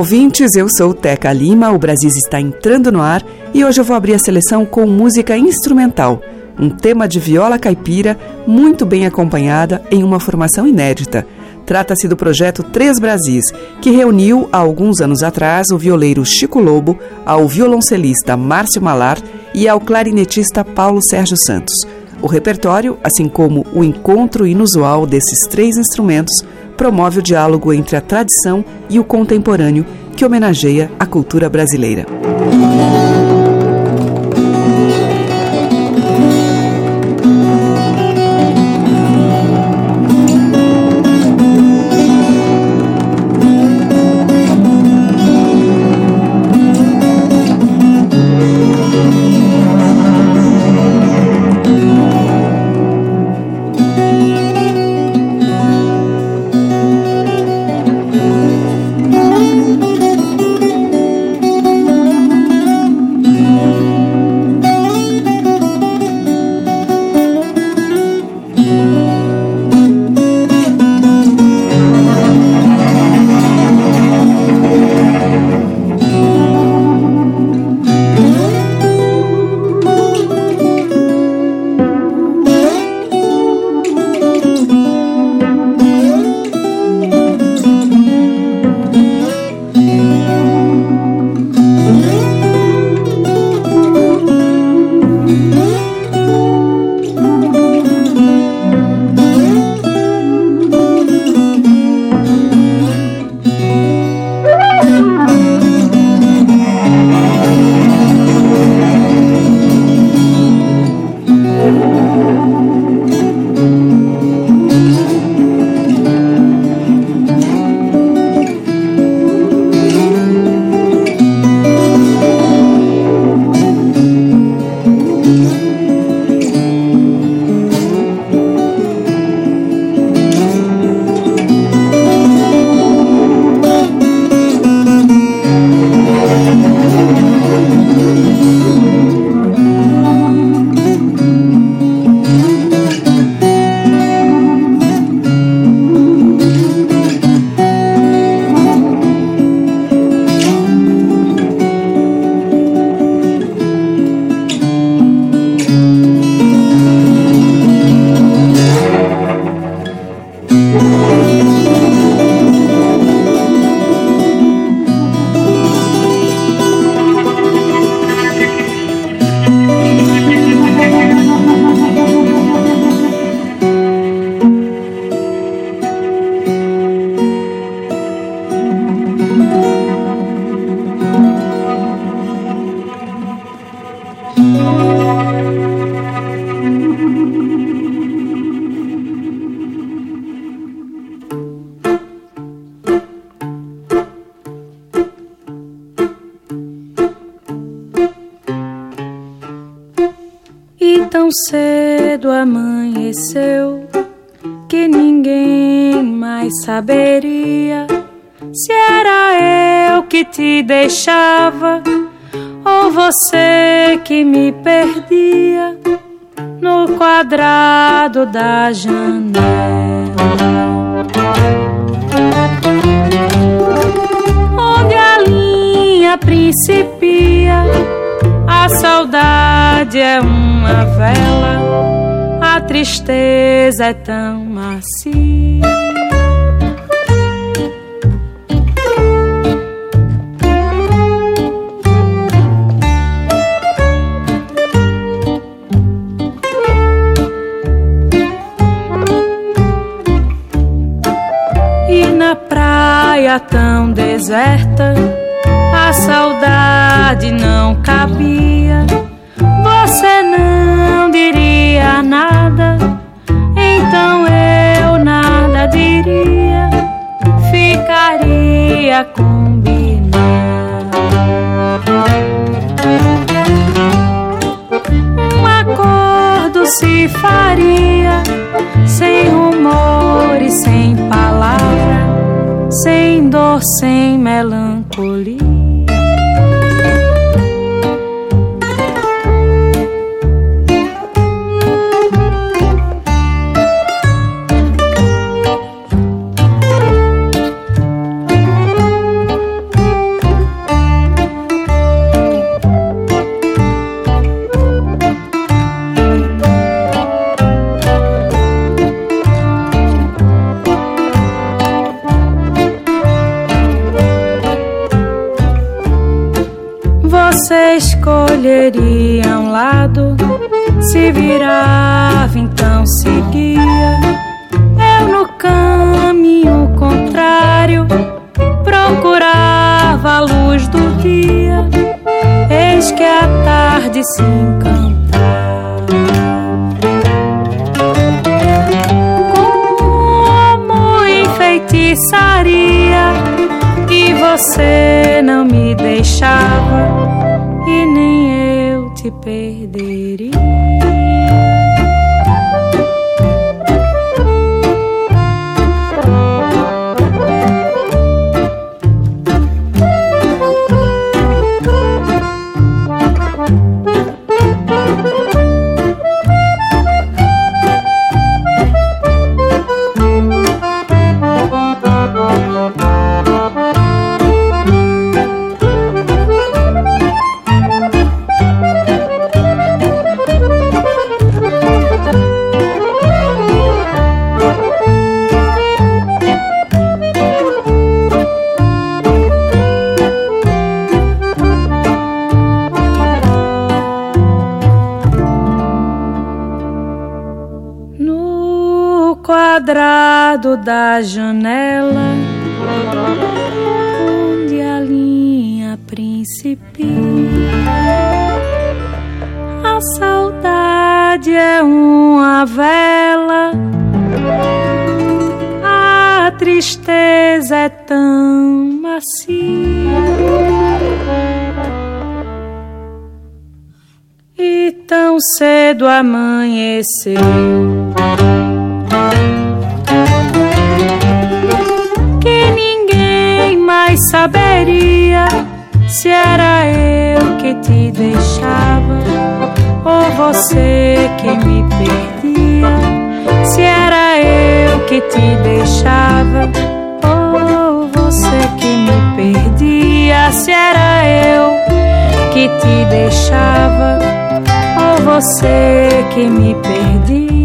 Ouvintes. Eu sou Teca Lima. O Brasil está entrando no ar e hoje eu vou abrir a seleção com música instrumental, um tema de viola caipira muito bem acompanhada em uma formação inédita. Trata-se do projeto Três Brasis, que reuniu há alguns anos atrás o violeiro Chico Lobo, ao violoncelista Márcio Malar e ao clarinetista Paulo Sérgio Santos. O repertório, assim como o encontro inusual desses três instrumentos, promove o diálogo entre a tradição e o contemporâneo, que homenageia a cultura brasileira. Cedo amanheceu que ninguém mais saberia se era eu que te deixava ou você que me perdia no quadrado da janela. Onde a linha principia, a saudade é uma vela, a tristeza é tão macia. E na praia tão deserta, a saudade não cai sabia, você não diria nada, então eu nada diria, ficaria combinado. Um acordo se faria sem rumor e sem palavra, sem dor, sem melancolia. Quadrado da janela onde a linha principia. A saudade é uma vela, a tristeza é tão macia. E tão cedo amanheceu. Saberia se era eu que te deixava ou você que me perdia. Se era eu que te deixava ou você que me perdia. Se era eu que te deixava ou você que me perdia.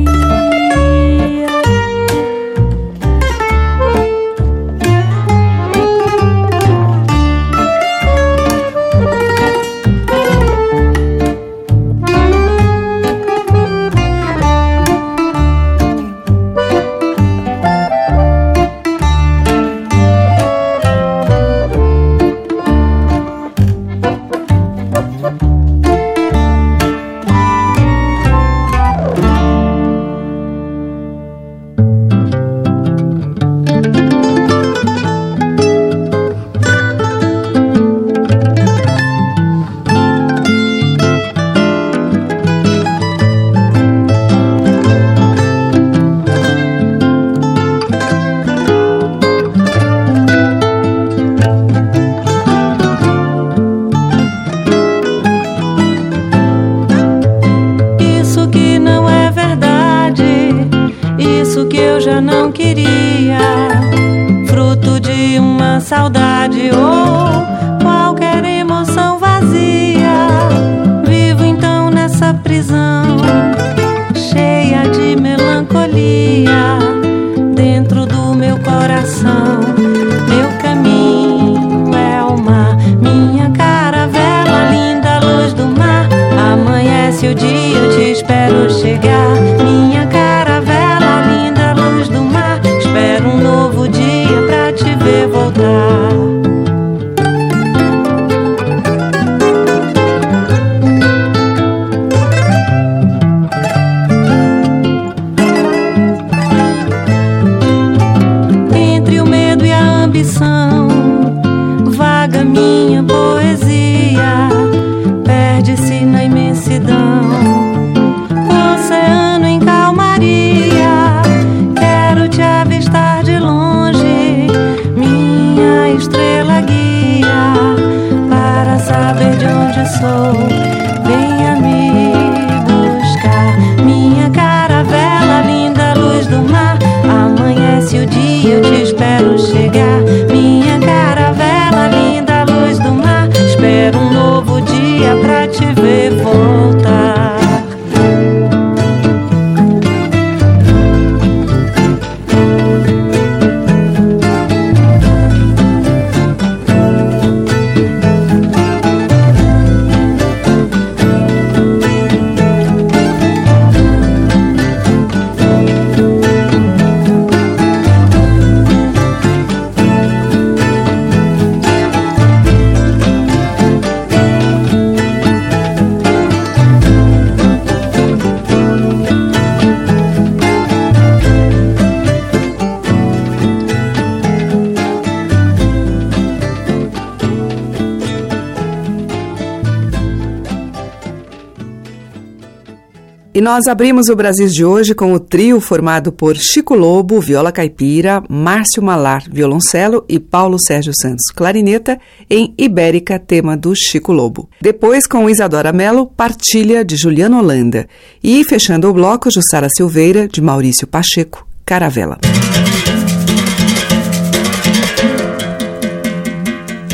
Nós abrimos o Brasil de hoje com o trio formado por Chico Lobo, viola caipira, Márcio Malar, violoncelo e Paulo Sérgio Santos, clarineta, em Ibérica, tema do Chico Lobo. Depois, com Isadora Mello, Partilha, de Juliano Holanda. E, fechando o bloco, Jussara Silveira, de Maurício Pacheco, Caravela.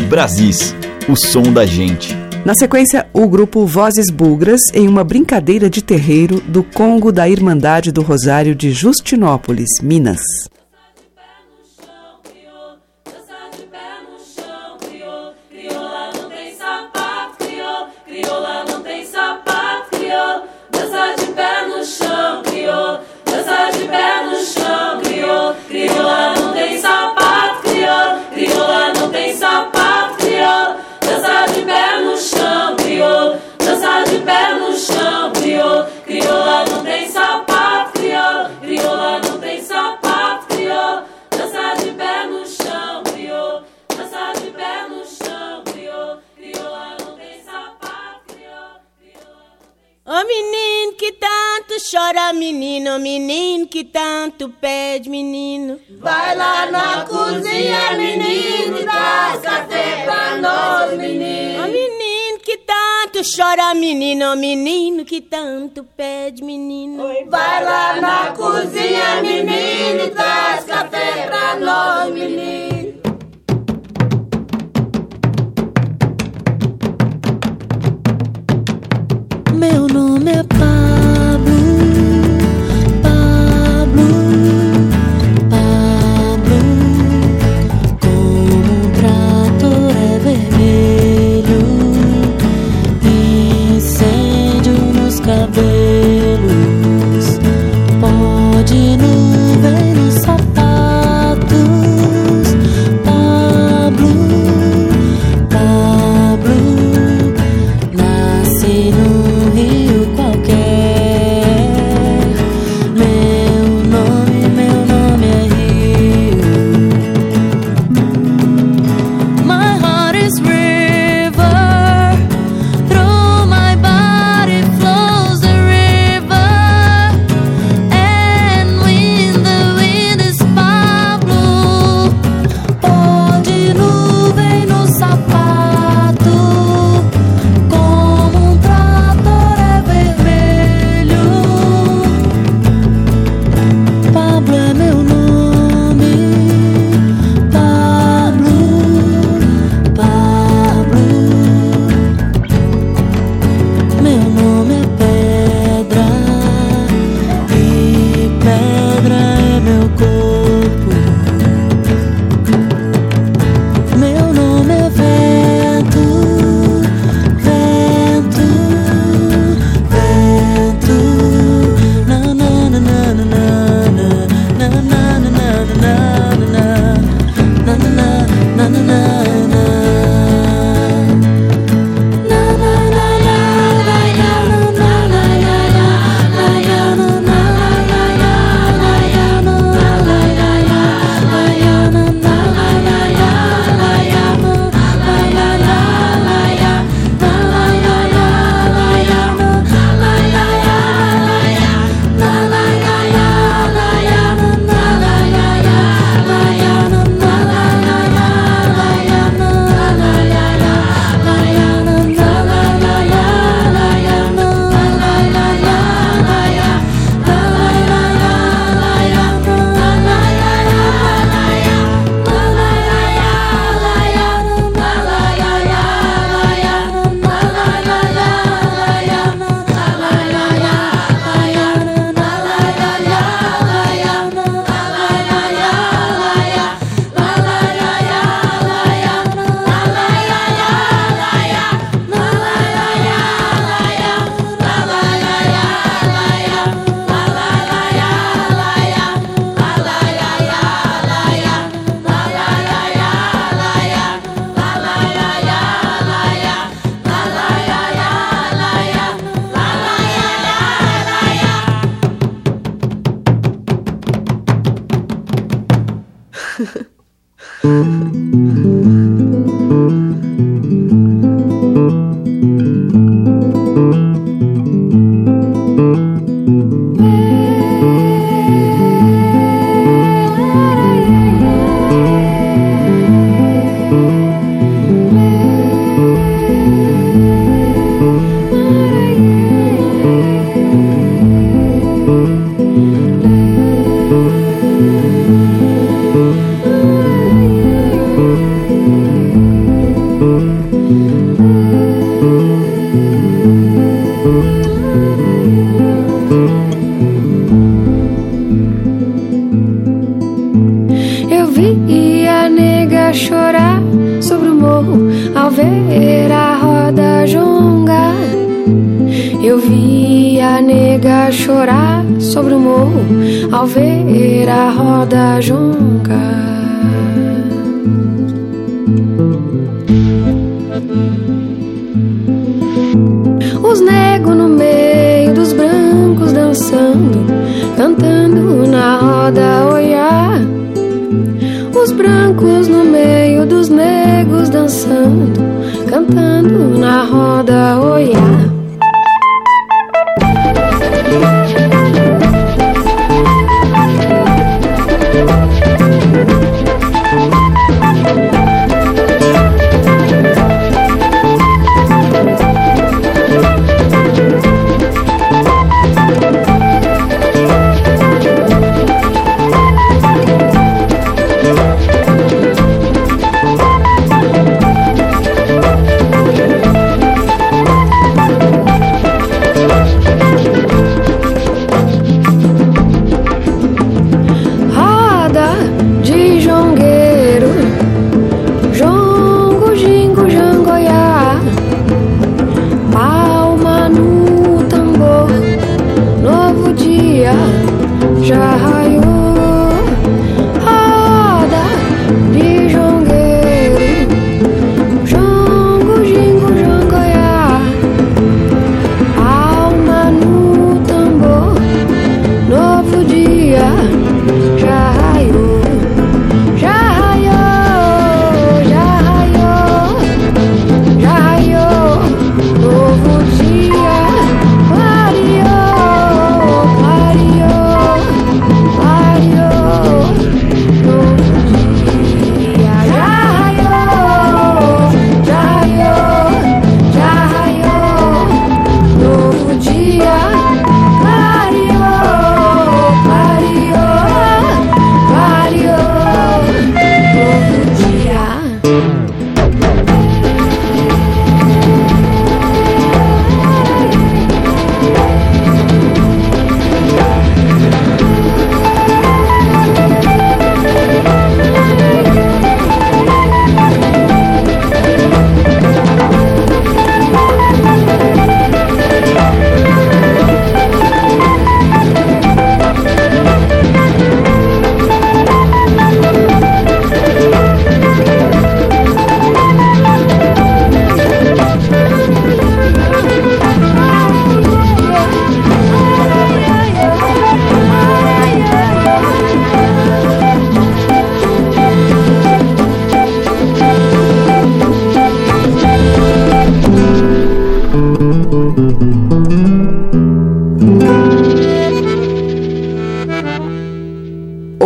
Brasis, o som da gente. Na sequência, o grupo Vozes Bugras em uma brincadeira de terreiro do Congo da Irmandade do Rosário de Justinópolis, Minas. Que tanto pede, menino. Vai lá na cozinha, menino, e traz café pra nós, menino. Ô menino que tanto chora, menino, menino que tanto pede, menino. Vai lá na cozinha, menino, e traz café pra nós, menino. Meu nome é Pablo,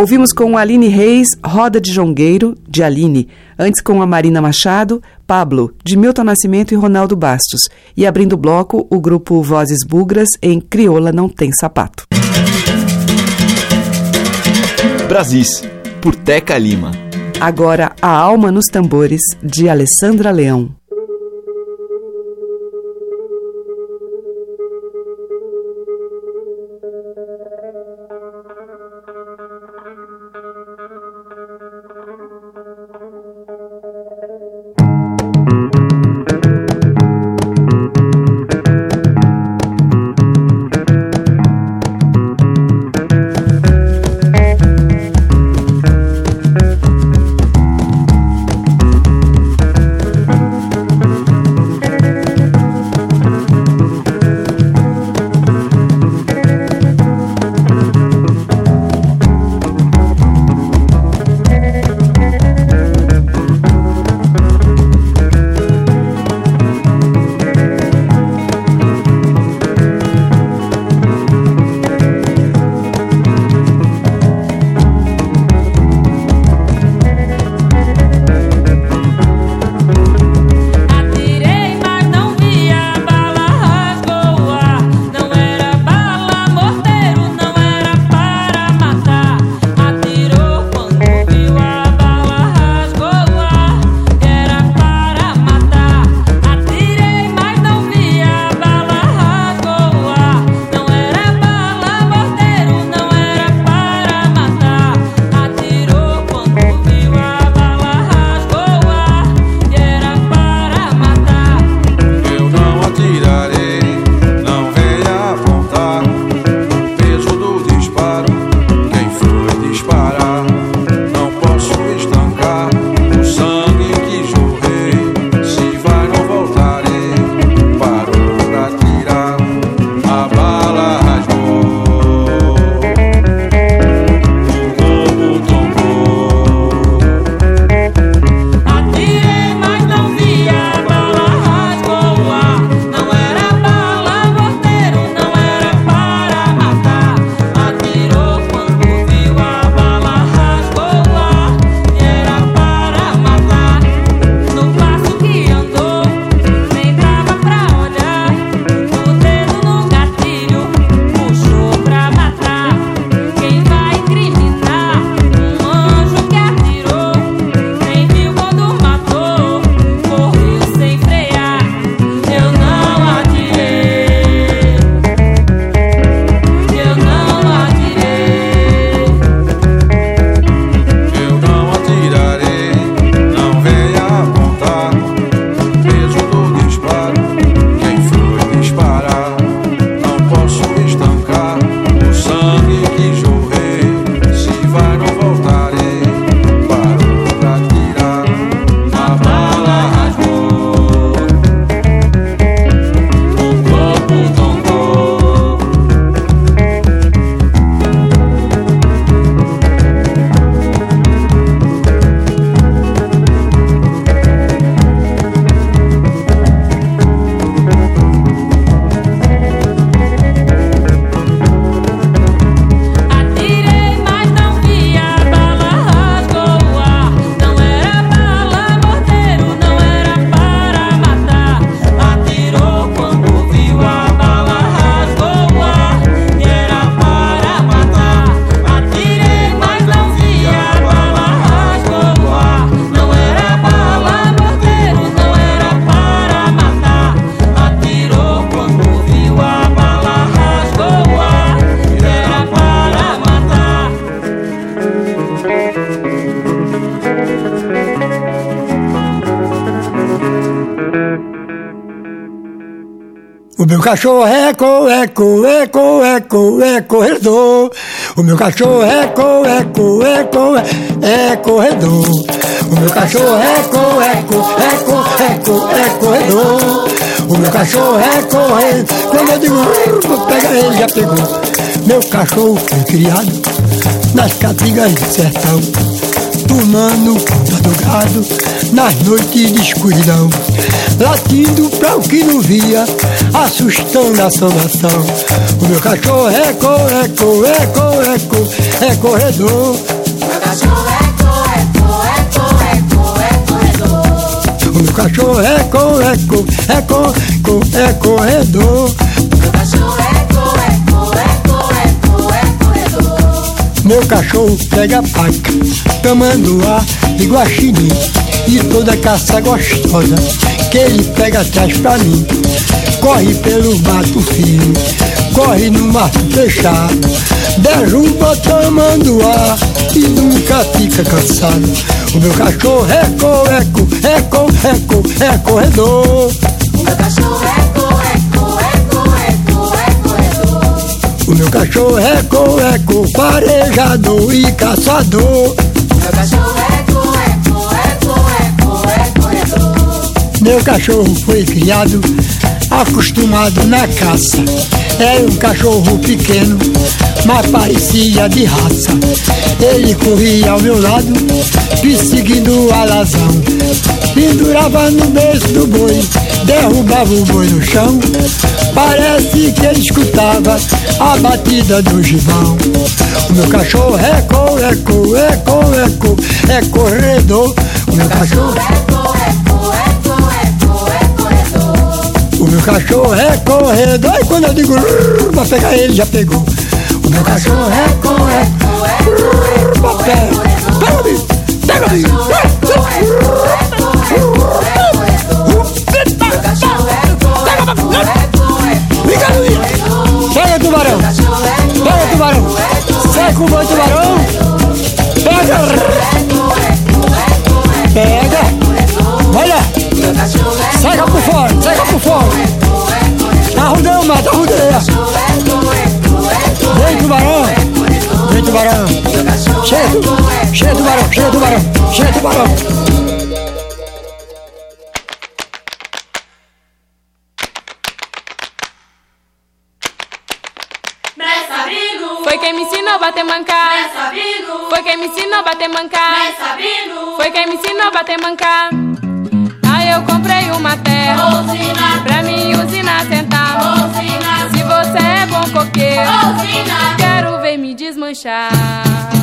Ouvimos com Aline Reis, Roda de Jongueiro, de Aline. Antes com a Marina Machado, Pablo, de Milton Nascimento e Ronaldo Bastos. E abrindo o bloco, o grupo Vozes Bugras em Crioula Não Tem Sapato. Brasis, por Teca Lima. Agora, A Alma nos Tambores, de Alessandra Leão. Cachorro é eco, eco, eco, eco, é corredor. O meu cachorro é eco, eco, eco, é corredor. O meu cachorro é eco, eco, eco, eco, é corredor. O meu cachorro é correndo. Quando eu digo, pega ele, já pegou. Meu cachorro foi criado nas caatingas do sertão, tomando conta do gado nas noites de escuridão, latindo pra o que não via, assustando a nação. O meu cachorro é co, é co, é co, é co, é corredor. Meu cachorro é co, é co, é co, é co, é corredor. O meu cachorro é co, é co, é co, co, é corredor. Meu cachorro pega paca, tamanduá e guaxinim E toda caça gostosa que ele pega atrás pra mim. Corre pelo mato firme, corre no mato fechado Derruba tamanduá e nunca fica cansado. O meu cachorro é co, é co, é é é corredor. O meu cachorro é cachorro é co, é co, farejador e caçador. Meu cachorro é co, é co, é co, é co, é corredor. Meu cachorro foi criado, acostumado na caça. É um cachorro pequeno, mas parecia de raça. Ele corria ao meu lado, perseguindo a alazão. Pendurava no berço do boi, derrubava o boi no chão. Parece que ele escutava a batida do gibão. O meu cachorro é co, é co, é co, é co, é corredor. O meu cachorro é é é é é corredor. O meu cachorro é corredor. E quando eu digo pra pegar ele, já pegou. O meu cachorro é co, é co, é co, é co, Pega, pega, pega, Pega me ensinou a bater mancar. Aí eu comprei uma terra pra mim usinar sentar. Se você é bom coqueiro, quero ver me desmanchar.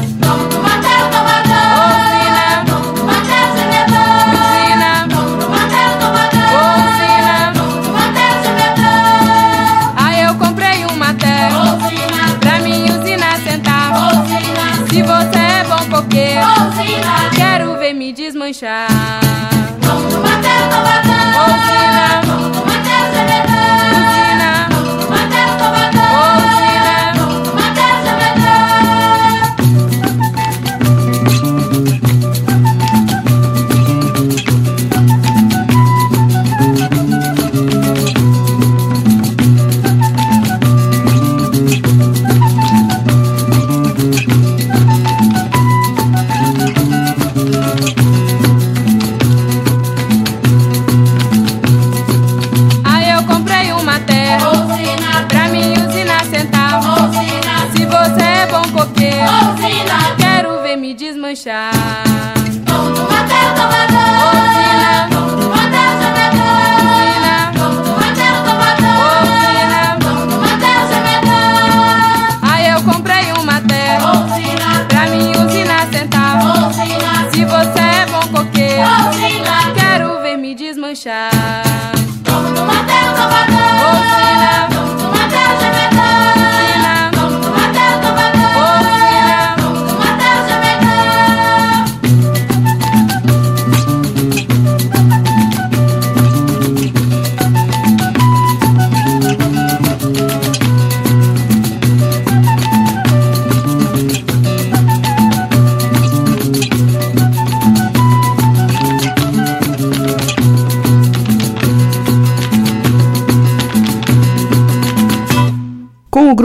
Me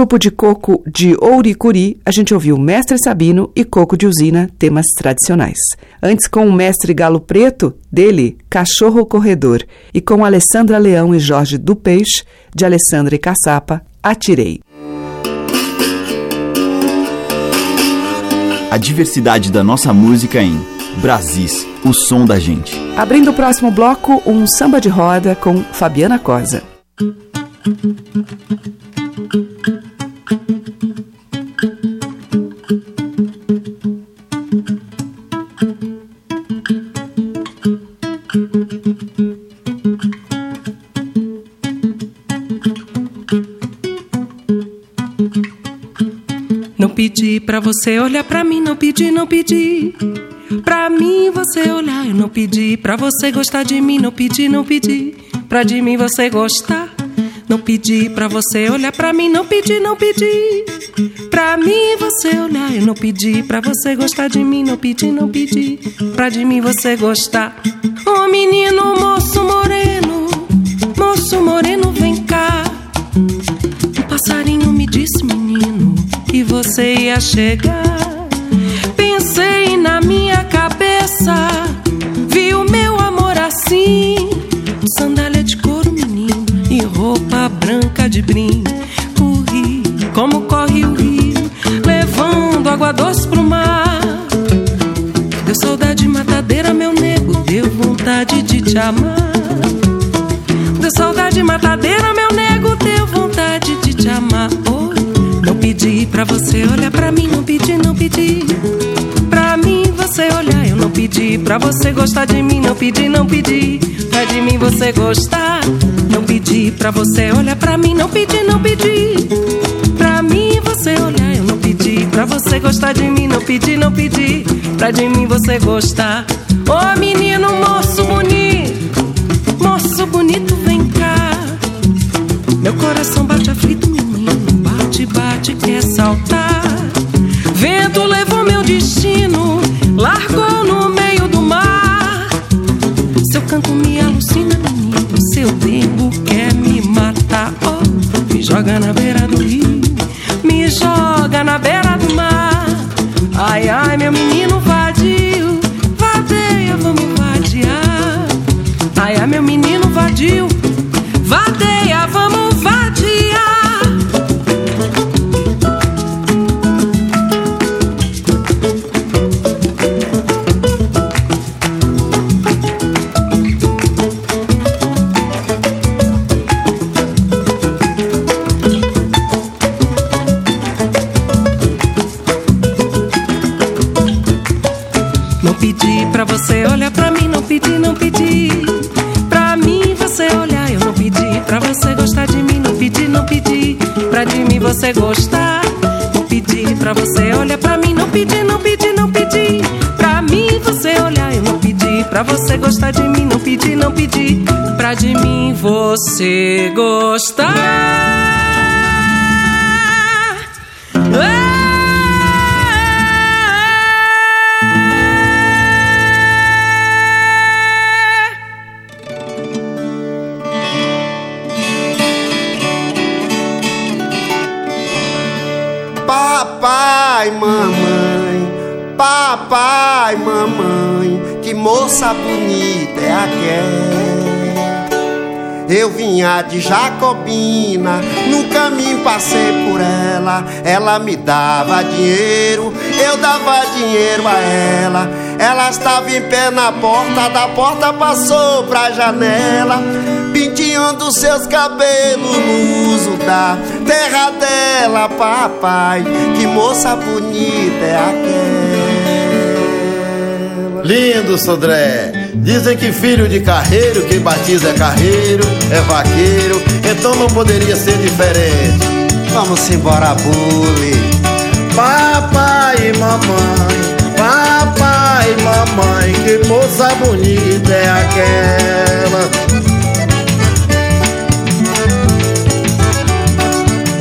grupo de coco de Ouricuri, a gente ouviu Mestre Sabino e Coco de Usina, temas tradicionais. Antes, com o Mestre Galo Preto, dele, Cachorro Corredor, e com Alessandra Leão e Jorge do Peixe, de Alessandra e Caçapa, Atirei. A diversidade da nossa música em Brasis, o som da gente. Abrindo o próximo bloco, um samba de roda com Fabiana Cosa. Não pedi pra você olhar pra mim, não pedi, não pedi. Pra mim você olhar, eu não pedi. Pra você gostar de mim, não pedi, não pedi. Pra de mim você gostar. Não pedi pra você olhar pra mim, não pedi, não pedi. Pra mim você olhar, eu não pedi. Pra você gostar de mim, não pedi, não pedi. Pra de mim você gostar. Ô oh, menino, moço moreno, moço moreno, vem você ia chegar. Pensei na minha cabeça, vi o meu amor assim, sandália de couro e roupa branca de brim. Corri como corre o rio, levando água doce pro mar. Deu saudade matadeira, meu nego, deu vontade de te amar. Deu saudade matadeira, meu nego, deu vontade de te amar. Pra você olhar pra mim, não pedi, não pedi. Pra mim você olhar, eu não pedi. Pra você gostar de mim, não pedi, não pedi. Pra de mim você gostar. Não pedi pra você olhar pra mim, não pedi, não pedi. Pra mim você olhar, eu não pedi. Pra você gostar de mim, não pedi, não pedi. Pra de mim você gostar. Ô oh, menino, moço bonito, moço bonito, vem cá. Meu coração bate aflito, bate, quer saltar. Vento levou meu destino, largou no meio do mar. Seu canto me alucina, menino, seu tempo quer me matar. Oh, me joga na beira do rio, me joga na beira do mar. Ai, ai, meu menino vadio, vadeia, vamos vadiar. Ai, ai, meu menino vadio, De Jacobina, no caminho passei por ela. Ela me dava dinheiro, eu dava dinheiro a ela. Ela estava em pé na porta, da porta passou pra janela, penteando seus cabelos no uso da terra dela, papai. Que moça bonita é aquela. Lindo, Sodré. Dizem que filho de carreiro, quem batiza é carreiro, é vaqueiro, então não poderia ser diferente. Vamos embora, bule. Papai e mamãe, papai e mamãe, que moça bonita é aquela.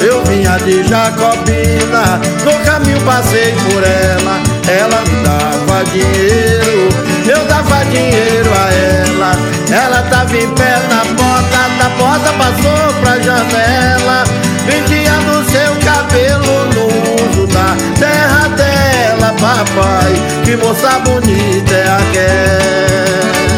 Eu vinha de Jacobina, no caminho passei por ela. Ela me dava dinheiro, eu dava dinheiro a ela. Ela tava em pé na porta Da porta passou pra janela. Vendia no seu cabelo no uso da terra dela. Papai, que moça bonita é aquela.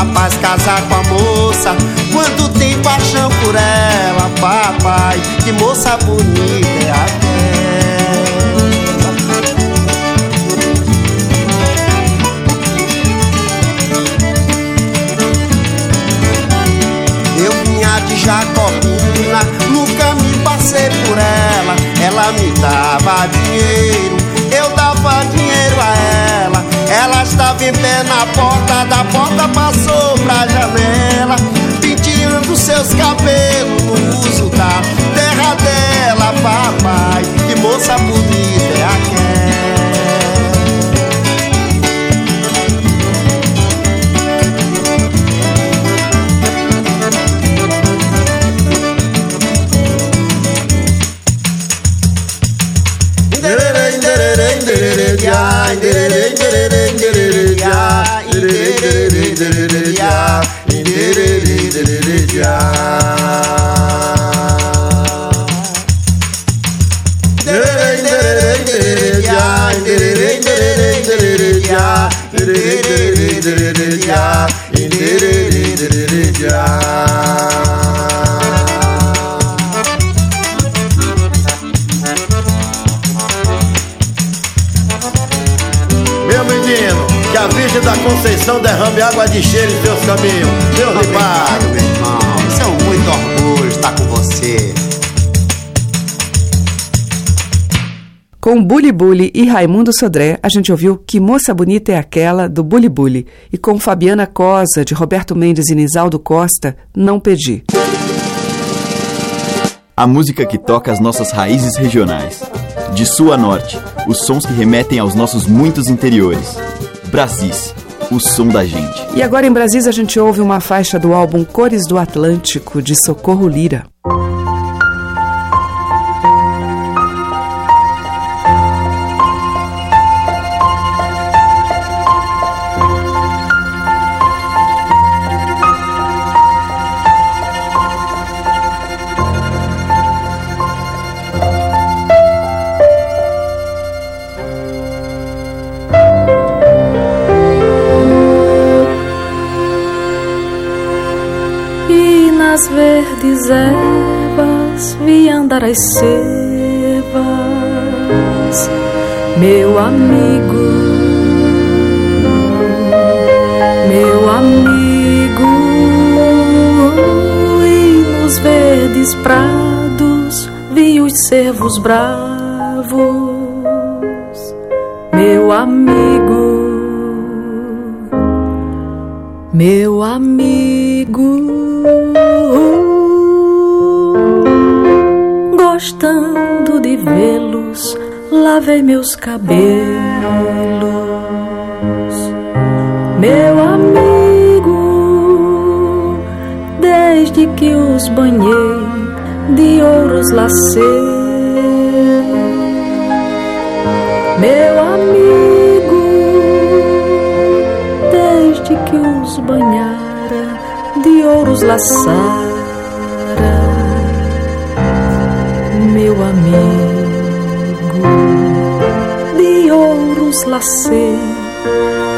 Rapaz casar com a moça, quando tem paixão por ela, papai, que moça bonita é aquela. Eu vinha de Jacobina, nunca me passei por ela. Ela me dava dinheiro, em pé na porta, da porta passou pra janela, penteando seus cabelos pague. meu irmão. Isso é um muito orgulho estar com você. Com Bully Bully e Raimundo Sodré, a gente ouviu Que Moça Bonita é Aquela, do Bully Bully. E com Fabiana Cosa, de Roberto Mendes e Nisaldo Costa, Não Pedi. A música que toca as nossas raízes regionais. De sul a norte, os sons que remetem aos nossos muitos interiores. Brasis, o som da gente. E agora em Brasília a gente ouve uma faixa do álbum Cores do Atlântico, de Socorro Lira. Verdes ervas vi andar as cervas, meu amigo, meu amigo. E nos verdes prados vi os cervos bravos, meu amigo. Meu amigo, gostando de vê-los, lavei meus cabelos. Meu amigo, desde que os banhei, de ouros lacei. Meu amigo, desde que os banhara, de ouros laçara. Meu amigo, de ouros lacei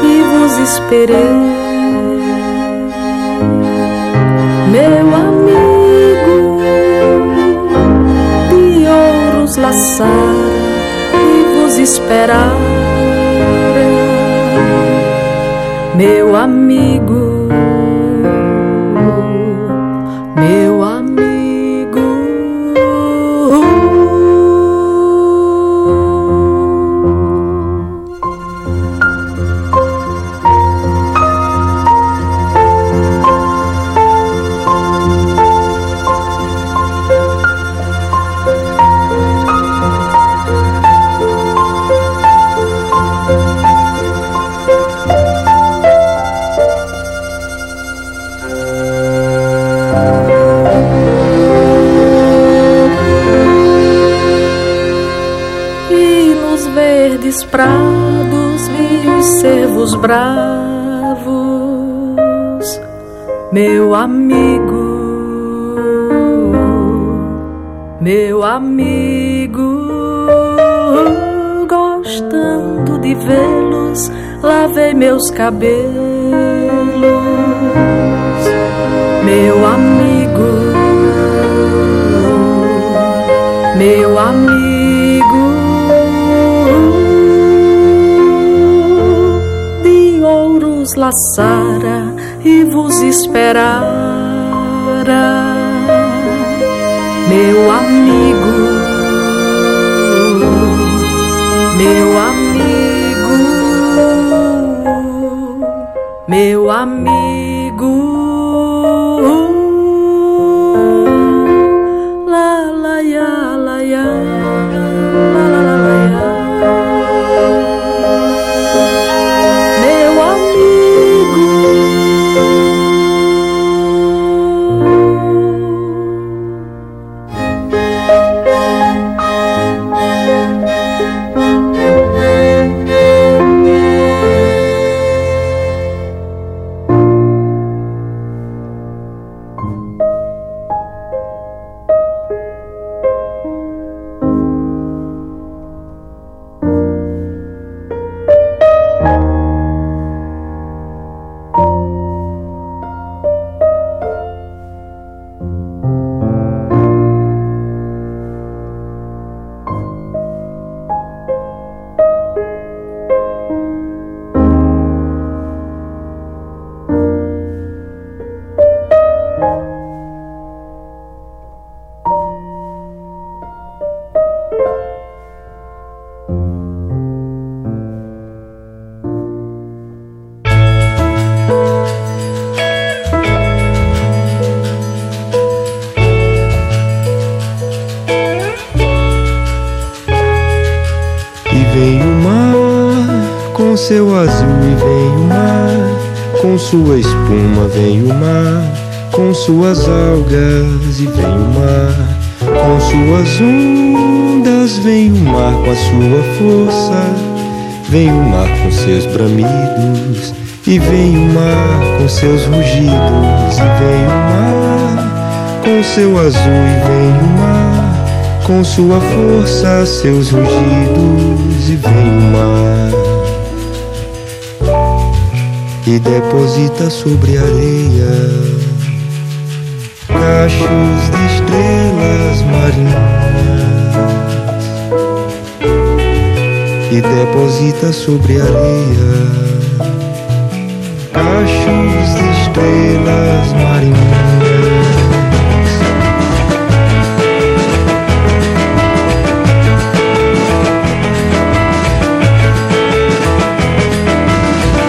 e vos esperei. Meu amigo, de ouros laçara e vos esperar. Meu amigo, cabelos, meu amigo, meu amigo. laçara e vos esperara, meu amigo, meu amigo, meu amigo. Suas algas e vem o mar, com suas ondas vem o mar com a sua força, vem o mar com seus bramidos. E vem o mar com seus rugidos. E vem o mar com seu azul. E vem o mar com sua força, seus rugidos. E vem o mar e deposita sobre a areia cachos de estrelas marinhas e deposita sobre a areia cachos de estrelas marinhas.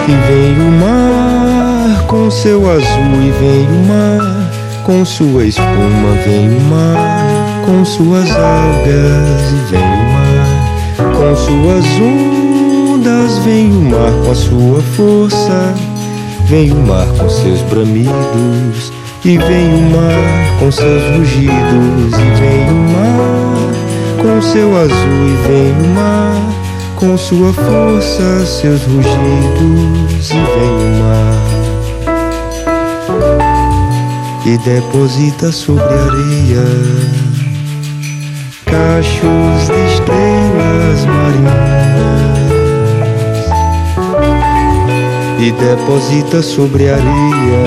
E vem o mar com seu azul e vem o mar com sua espuma vem o mar com suas algas e vem o mar com suas ondas vem o mar com a sua força vem o mar com seus bramidos e vem o mar com seus rugidos e vem o mar com seu azul e vem o mar com sua força, seus rugidos e vem o mar e deposita sobre areia cachos de estrelas marinhas e deposita sobre areia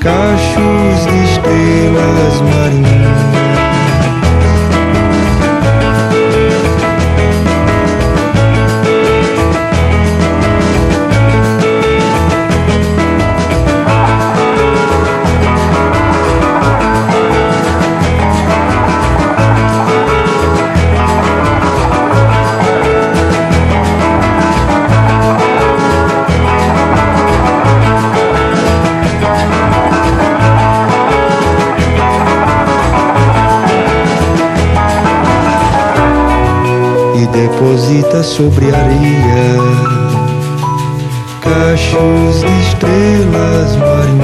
cachos de estrelas marinhas sobre areia. Cachos de estrelas marinhas.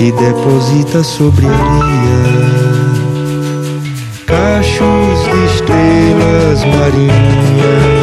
E deposita sobre areia. Cachos de estrelas marinhas.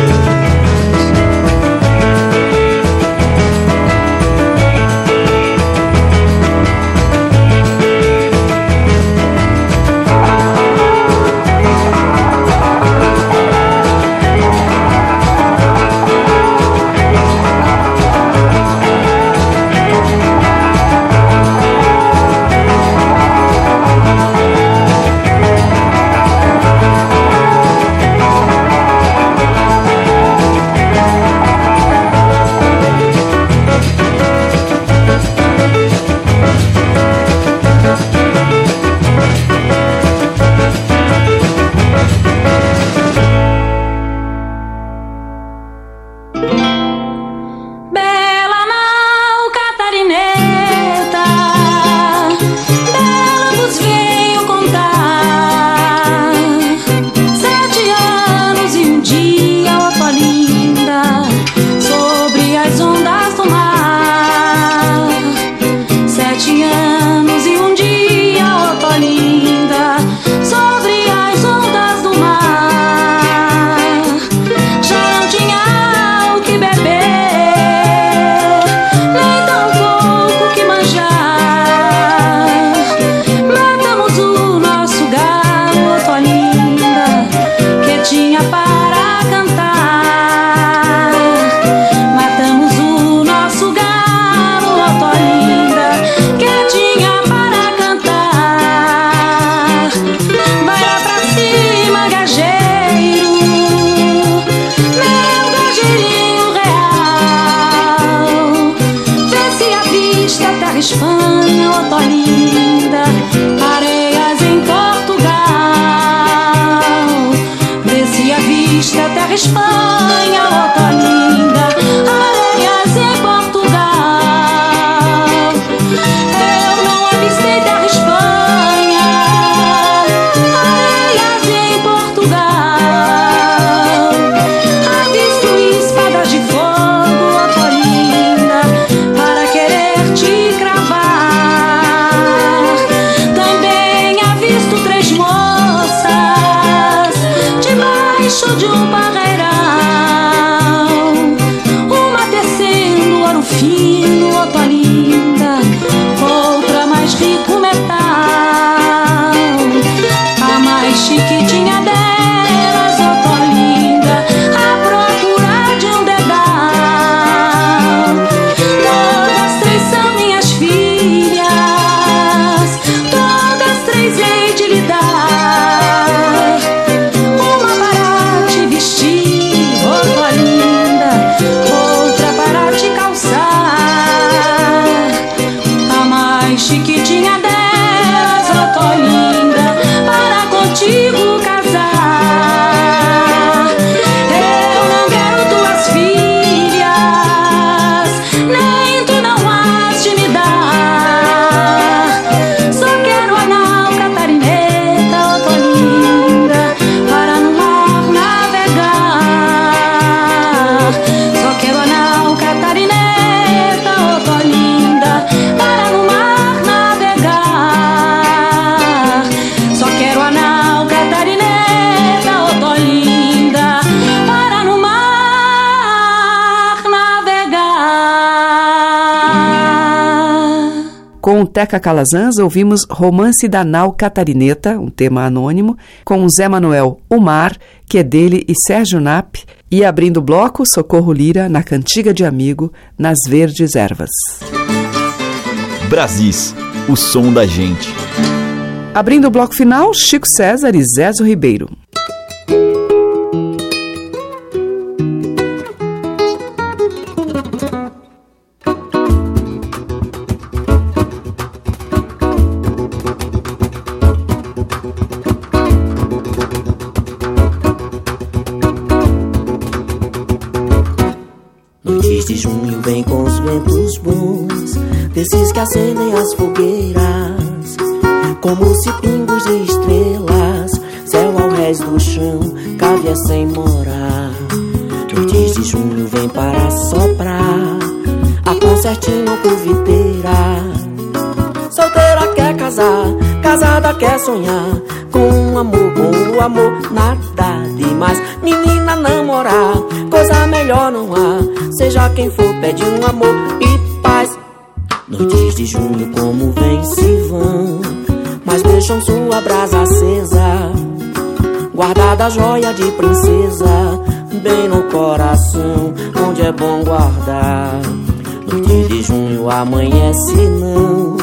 Teca Calazans, ouvimos Romance da Nau Catarineta, um tema anônimo, com Zé Manuel O Mar, que é dele e Sérgio Nap, e abrindo o bloco, Socorro Lira, na Cantiga de Amigo, nas Verdes Ervas. Brasis, o som da gente. Abrindo o bloco final, Chico César e Zezo Ribeiro. Como se pingos de estrelas, céu ao rés do chão, cave sem morar. Noites de junho vem para soprar, a concertina curviteira. Solteira quer casar, casada quer sonhar, com amor bom, o amor nada demais. Menina namorar, coisa melhor não há. Seja quem for, pede um amor e paz. Noites de junho como vem se vão, mas deixam sua brasa acesa. Guardada a joia de princesa, bem no coração, onde é bom guardar. Noite de junho amanhece não,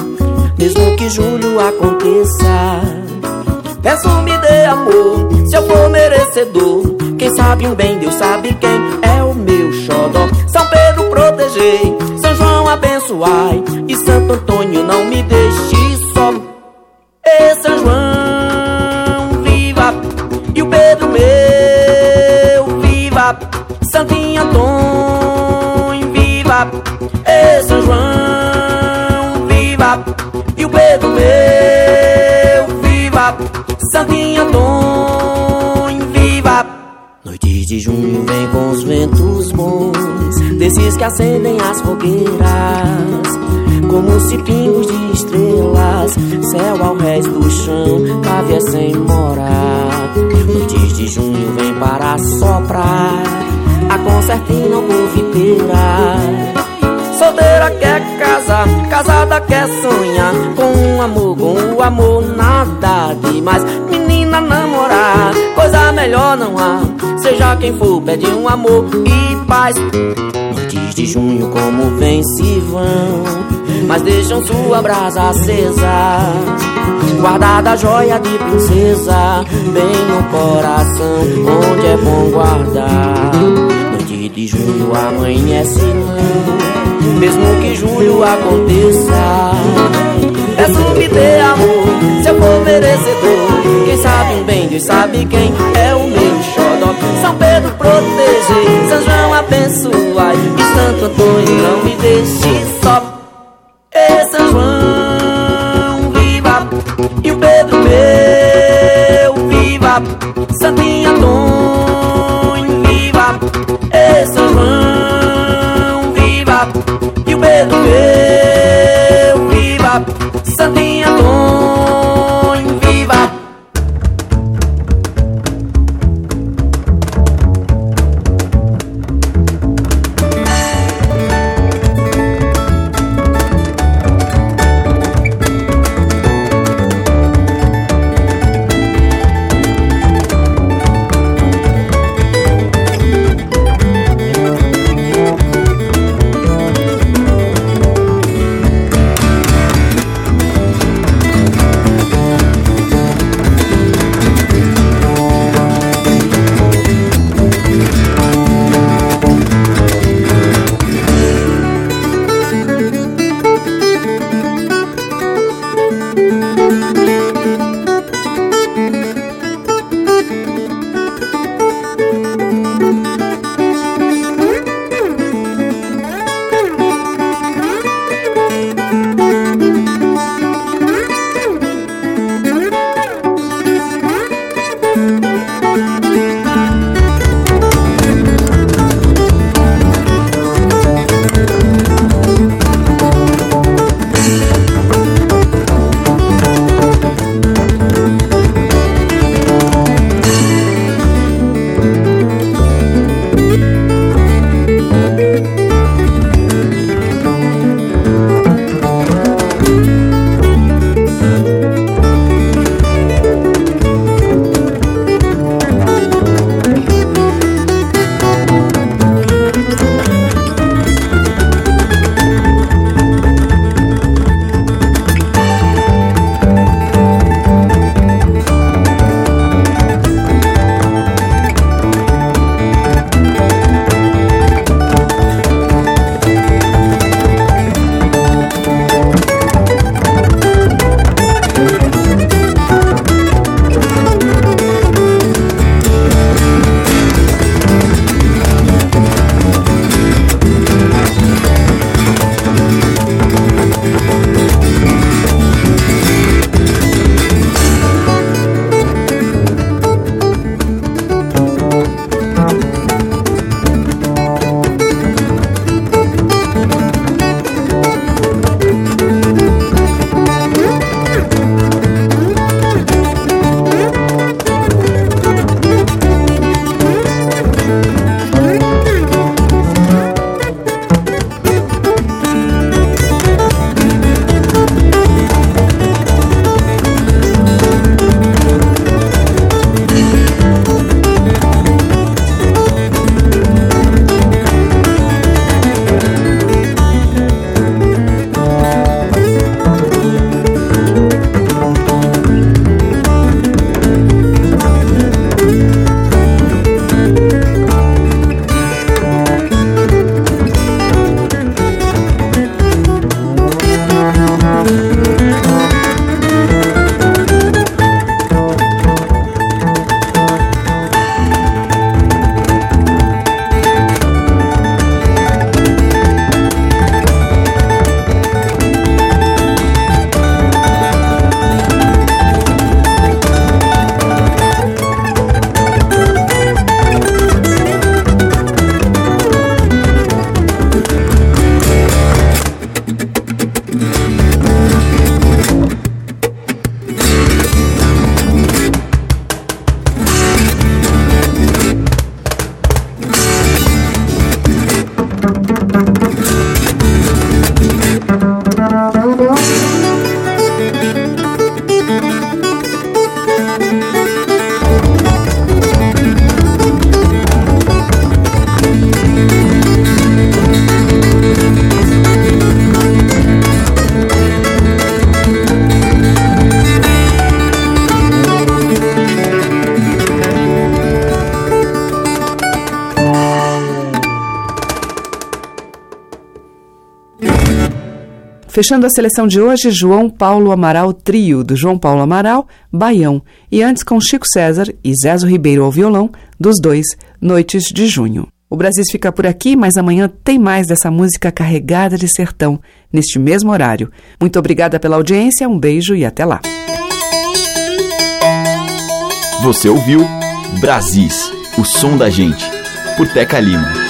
mesmo que julho aconteça. Peço-me de amor, se eu for merecedor. Quem sabe um bem, Deus sabe quem é o meu xodó. São Pedro protegei, São João abençoai, e Santo Antônio não me deixe E São João, viva! E o Pedro meu, viva! Santinho Antônio, viva! E São João, viva! E o Pedro meu, viva! Santinho Antônio, viva! Noites de junho vem com os ventos bons, desses que acendem as fogueiras. Como se pingos de estrelas, céu ao rés do chão, cave sem morar. Noites de junho vem para soprar, a concertina confiteira. Solteira quer casar, casada quer sonhar Com um amor, com o amor nada demais Menina namorar, coisa melhor não há Seja quem for, pede um amor e paz Noites de junho como vem se vão Mas deixam sua brasa acesa Guardada a joia de princesa Bem no coração, onde é bom guardar Noite de junho amanhece mesmo que julho aconteça. Peço-me de amor, se eu for merecedor. Quem sabe um bem, Deus sabe quem é o meu xodó. São Pedro protege, São João abençoai, e Santo Antônio não me deixe só. Viva, Santinho Antônio, viva, e São João, viva. E o Pedro Fechando a seleção de hoje, João Paulo Amaral Trio, do João Paulo Amaral, Baião. E antes com Chico César e Zezo Ribeiro ao violão, dos dois, Noites de Junho. O Brasil fica por aqui, mas amanhã tem mais dessa música carregada de sertão, neste mesmo horário. Muito obrigada pela audiência, um beijo e até lá. Você ouviu Brasis, o som da gente, por Teca Lima.